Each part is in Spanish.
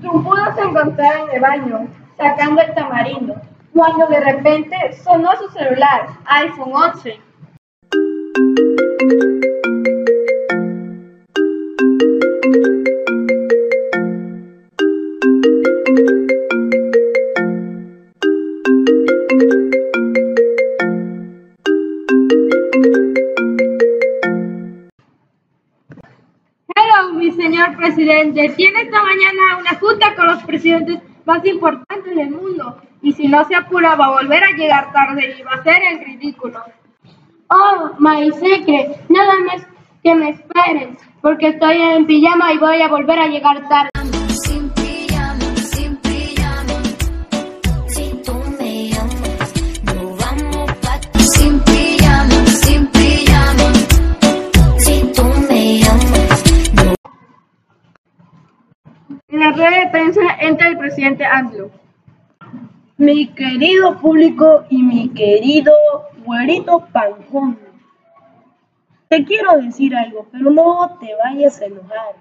Trumpudo se encontraba en el baño, sacando el tamarindo, cuando de repente sonó su celular, iPhone 11. Presidente. Tiene esta mañana una junta con los presidentes más importantes del mundo. Y si no se apura, va a volver a llegar tarde y va a ser el ridículo. Oh, my secret. Nada más que me esperes, porque estoy en pijama y voy a volver a llegar tarde. Rueda de prensa entra el presidente AMLO. Mi querido público y mi querido güerito panjón. Te quiero decir algo, pero no te vayas a enojar.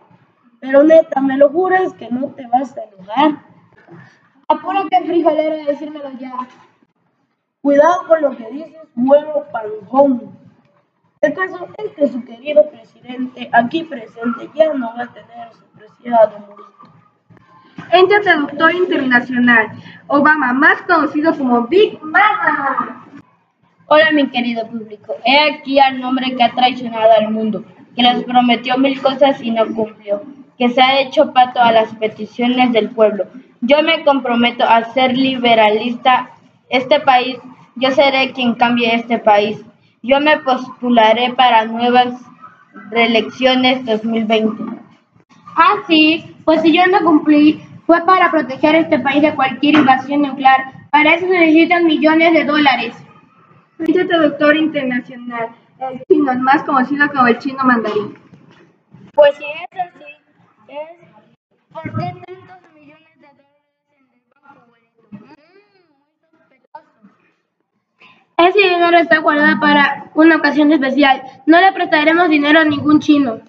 Pero neta, ¿me lo juras que no te vas a enojar? Apúrate, frijolero, y decírmelo ya. Cuidado con lo que dices, huevo panjón. El caso es que su querido presidente, aquí presente, ya no va a tener su preciado murito. Entra el traductor internacional, Obama, más conocido como Big Mama. Hola, mi querido público. He aquí al hombre que ha traicionado al mundo, que les prometió mil cosas y no cumplió, que se ha hecho pato a las peticiones del pueblo. Yo me comprometo a ser liberalista este país. Yo seré quien cambie este país. Yo me postularé para nuevas reelecciones 2020. Ah, sí, pues si yo no cumplí, fue para proteger este país de cualquier invasión nuclear. Para eso se necesitan millones de dólares. El traductor internacional, el chino, más conocido como el chino mandarín. Pues si es así, es ¿por qué tantos millones de dólares en el banco? Mm, muy sospechoso. Ese dinero está guardado para una ocasión especial. No le prestaremos dinero a ningún chino.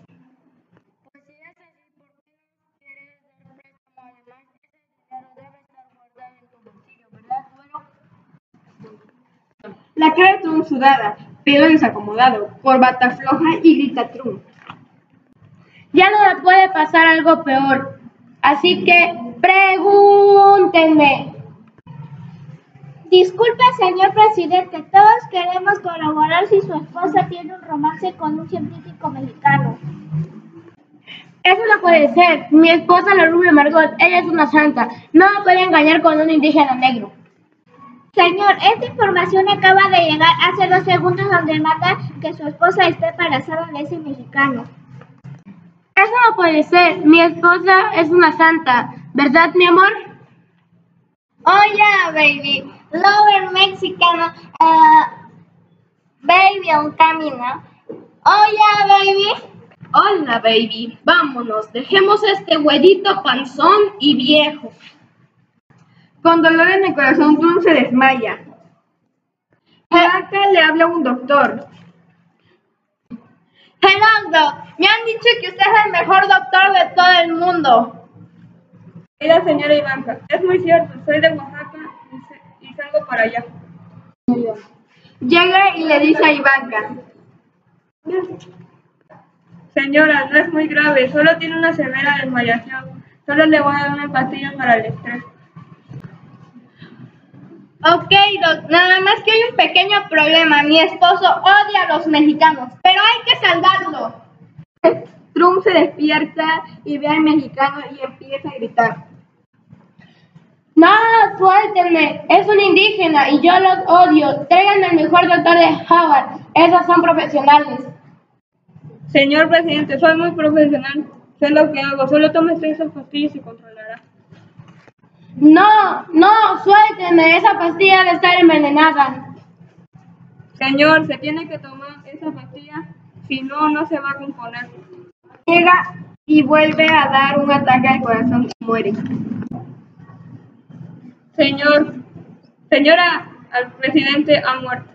La cara de Trump sudada, pelo desacomodado, corbata floja y grita Trump. Ya no me puede pasar algo peor. Así que pregúntenme. Disculpe, señor presidente, todos queremos corroborar si su esposa tiene un romance con un científico mexicano. Eso no puede ser. Mi esposa, la rubia Margot, ella es una santa. No me puede engañar con un indígena negro. Señor, esta información acaba de llegar hace dos segundos donde mata que su esposa está embarazada de ese mexicano. Eso no puede ser. Mi esposa es una santa. ¿Verdad, mi amor? Oh, yeah, baby. Lover mexicano. Uh, baby on camino. Oh, yeah, baby. Hola, baby. Vámonos. Dejemos este güerito panzón y viejo. Con dolor en el corazón, se desmaya. Acá le habla un doctor. Doc. Me han dicho que usted es el mejor doctor de todo el mundo. Mira, señora Ivanka, es muy cierto. Soy de Oaxaca y, y salgo para allá. Llega y le dice a Ivanka. Señora, no es muy grave, solo tiene una severa desmayación. Solo le voy a dar una pastilla para el estrés. Ok, Doc. Nada más que hay un pequeño problema. Mi esposo odia a los mexicanos, pero hay que salvarlo. Trump se despierta y ve al mexicano y empieza a gritar. No, suéltenme. Es un indígena y yo los odio. Traigan al mejor doctor de Harvard. Esos son profesionales. Señor presidente, soy muy profesional. Sé lo que hago. Solo tómese esas pastillas y controlará. No, no, suéltenme. Esa pastilla debe estar envenenada. Señor, se tiene que tomar esa pastilla. Si no, no se va a componer. Llega y vuelve a dar un ataque al corazón y muere. Señor, señora, el presidente ha muerto.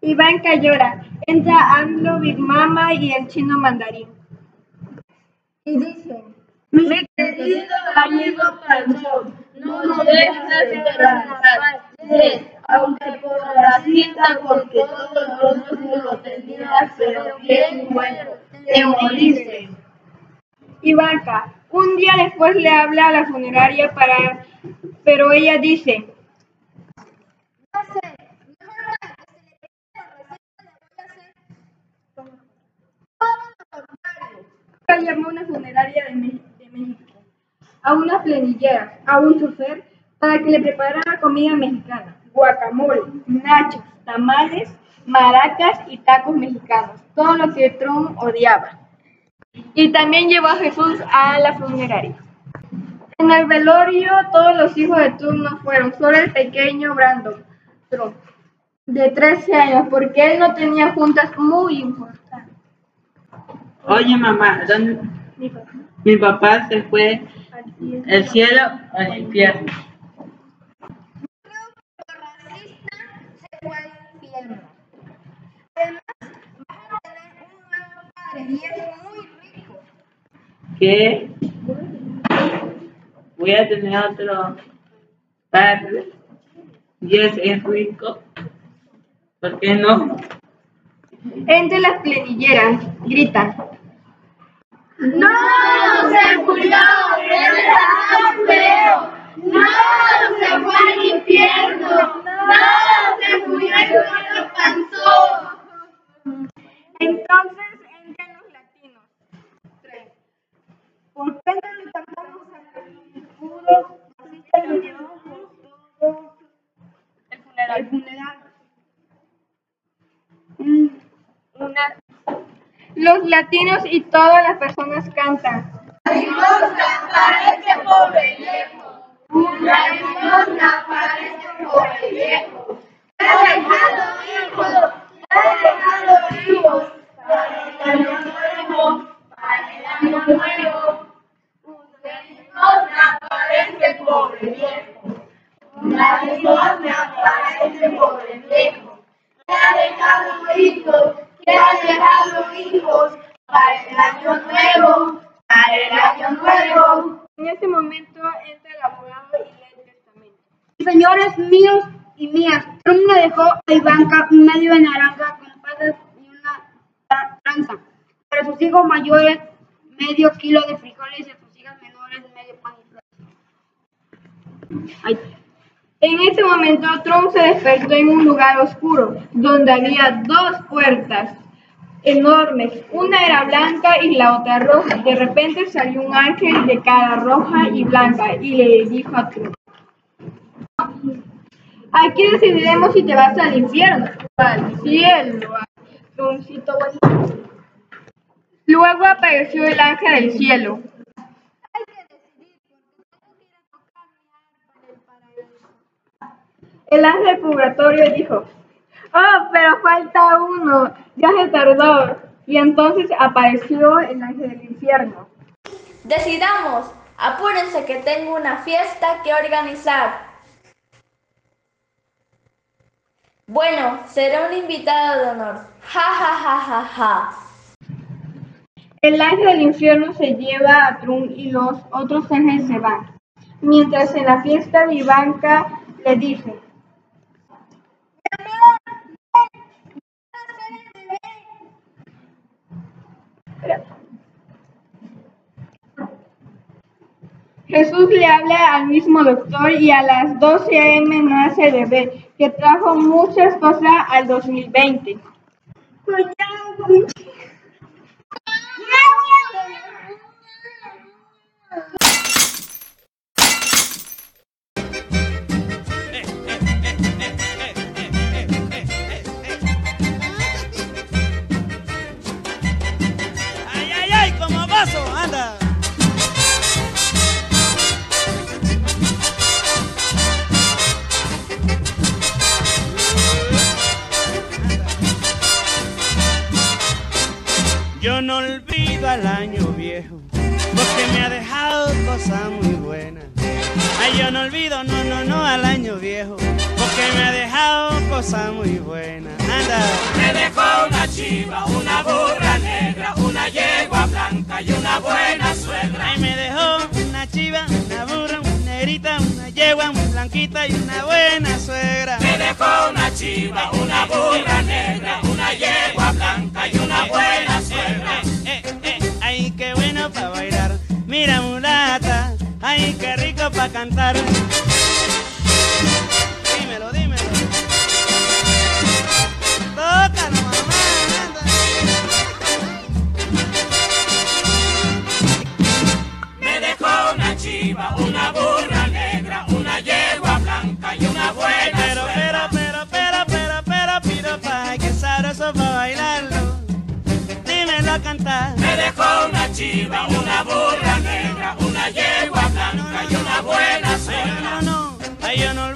Ivanka llora. Entra AMLO, Big Mama y el chino mandarín. Y dicen, mi querido amigo Panchón, no nos dejes de. Yes, aunque por racista, porque todos nosotros lo tenías, pero bien bueno, te moriste. Ivanka, un día después le habla a la funeraria para... Pero ella dice, No sé, llamó a una funeraria de, de México, a unas plenilleras, a un chofer, para que le preparara comida mexicana, guacamole, nachos, tamales, maracas y tacos mexicanos, todo lo que Trump odiaba. Y también llevó a Jesús a la funeraria. En el velorio todos los hijos de Trump no fueron, solo el pequeño Brandon Trump, de 13 años, porque él no tenía juntas muy importantes. Oye, mamá, ¿dónde- mi papá se fue el cielo al infierno. Racista se fue al infierno. Además, vas a tener un nuevo padre y es muy rico. ¿Qué? Voy a tener otro padre. Y ese es rico. ¿Por qué no? Entre las plenilleras gritan, ¡No! ¡Se murió! ¡Es feo! ¡No! ¡Se fue al infierno! ¡No! ¡Se murió el gordo panzón! Los latinos y todas las personas cantan. limosna limosna pobre viejo. Ha ha dejado. Para el año nuevo, para el año nuevo te ha dejado hijos. Para el año nuevo, para el año nuevo. En ese momento entra el abogado y lee el testamento. Señores míos y mías, Trump le dejó a Ivanka un medio de naranja con pasas y una tra- tranza. Para sus hijos mayores, medio kilo de frijoles y a sus hijas menores, medio pan y flores. En ese momento Trump se despertó en un lugar oscuro, donde había dos puertas enormes. Una era blanca y la otra roja. De repente salió un ángel de cara roja y blanca y le dijo a Trump. Aquí decidiremos si te vas al infierno al cielo. Trumpcito bonito. Luego apareció el ángel del cielo. El ángel purgatorio dijo, oh, pero falta uno, ya se tardó. Y entonces apareció el ángel del infierno. Decidamos, apúrense que tengo una fiesta que organizar. Bueno, será un invitado de honor. Ja, ja, ja, ja, ja. El ángel del infierno se lleva a Trump y los otros ángeles se van. Mientras en la fiesta de Ivanka le dice, Jesús le habla al mismo doctor y a las 12 a.m. nace el bebé, que trajo muchas cosas al 2020. Me dejó una chiva, una burra negra, una yegua blanca y una buena suegra. Ay, me dejó una chiva, una burra, una negrita, una yegua, una blanquita y una buena suegra. Me dejó una chiva, una burra negra, una yegua blanca y una buena suegra. Eh, eh, eh, eh ay, qué bueno para bailar. Mira mulata, ay, qué rico para cantar. Hay una buena Pero, suena. pero, pero, pero, pero, pero, piro que sabroso para bailarlo. Dímelo cantar. Me dejó una chiva, una burra negra, una yegua blanca y una buena. No, no, yo no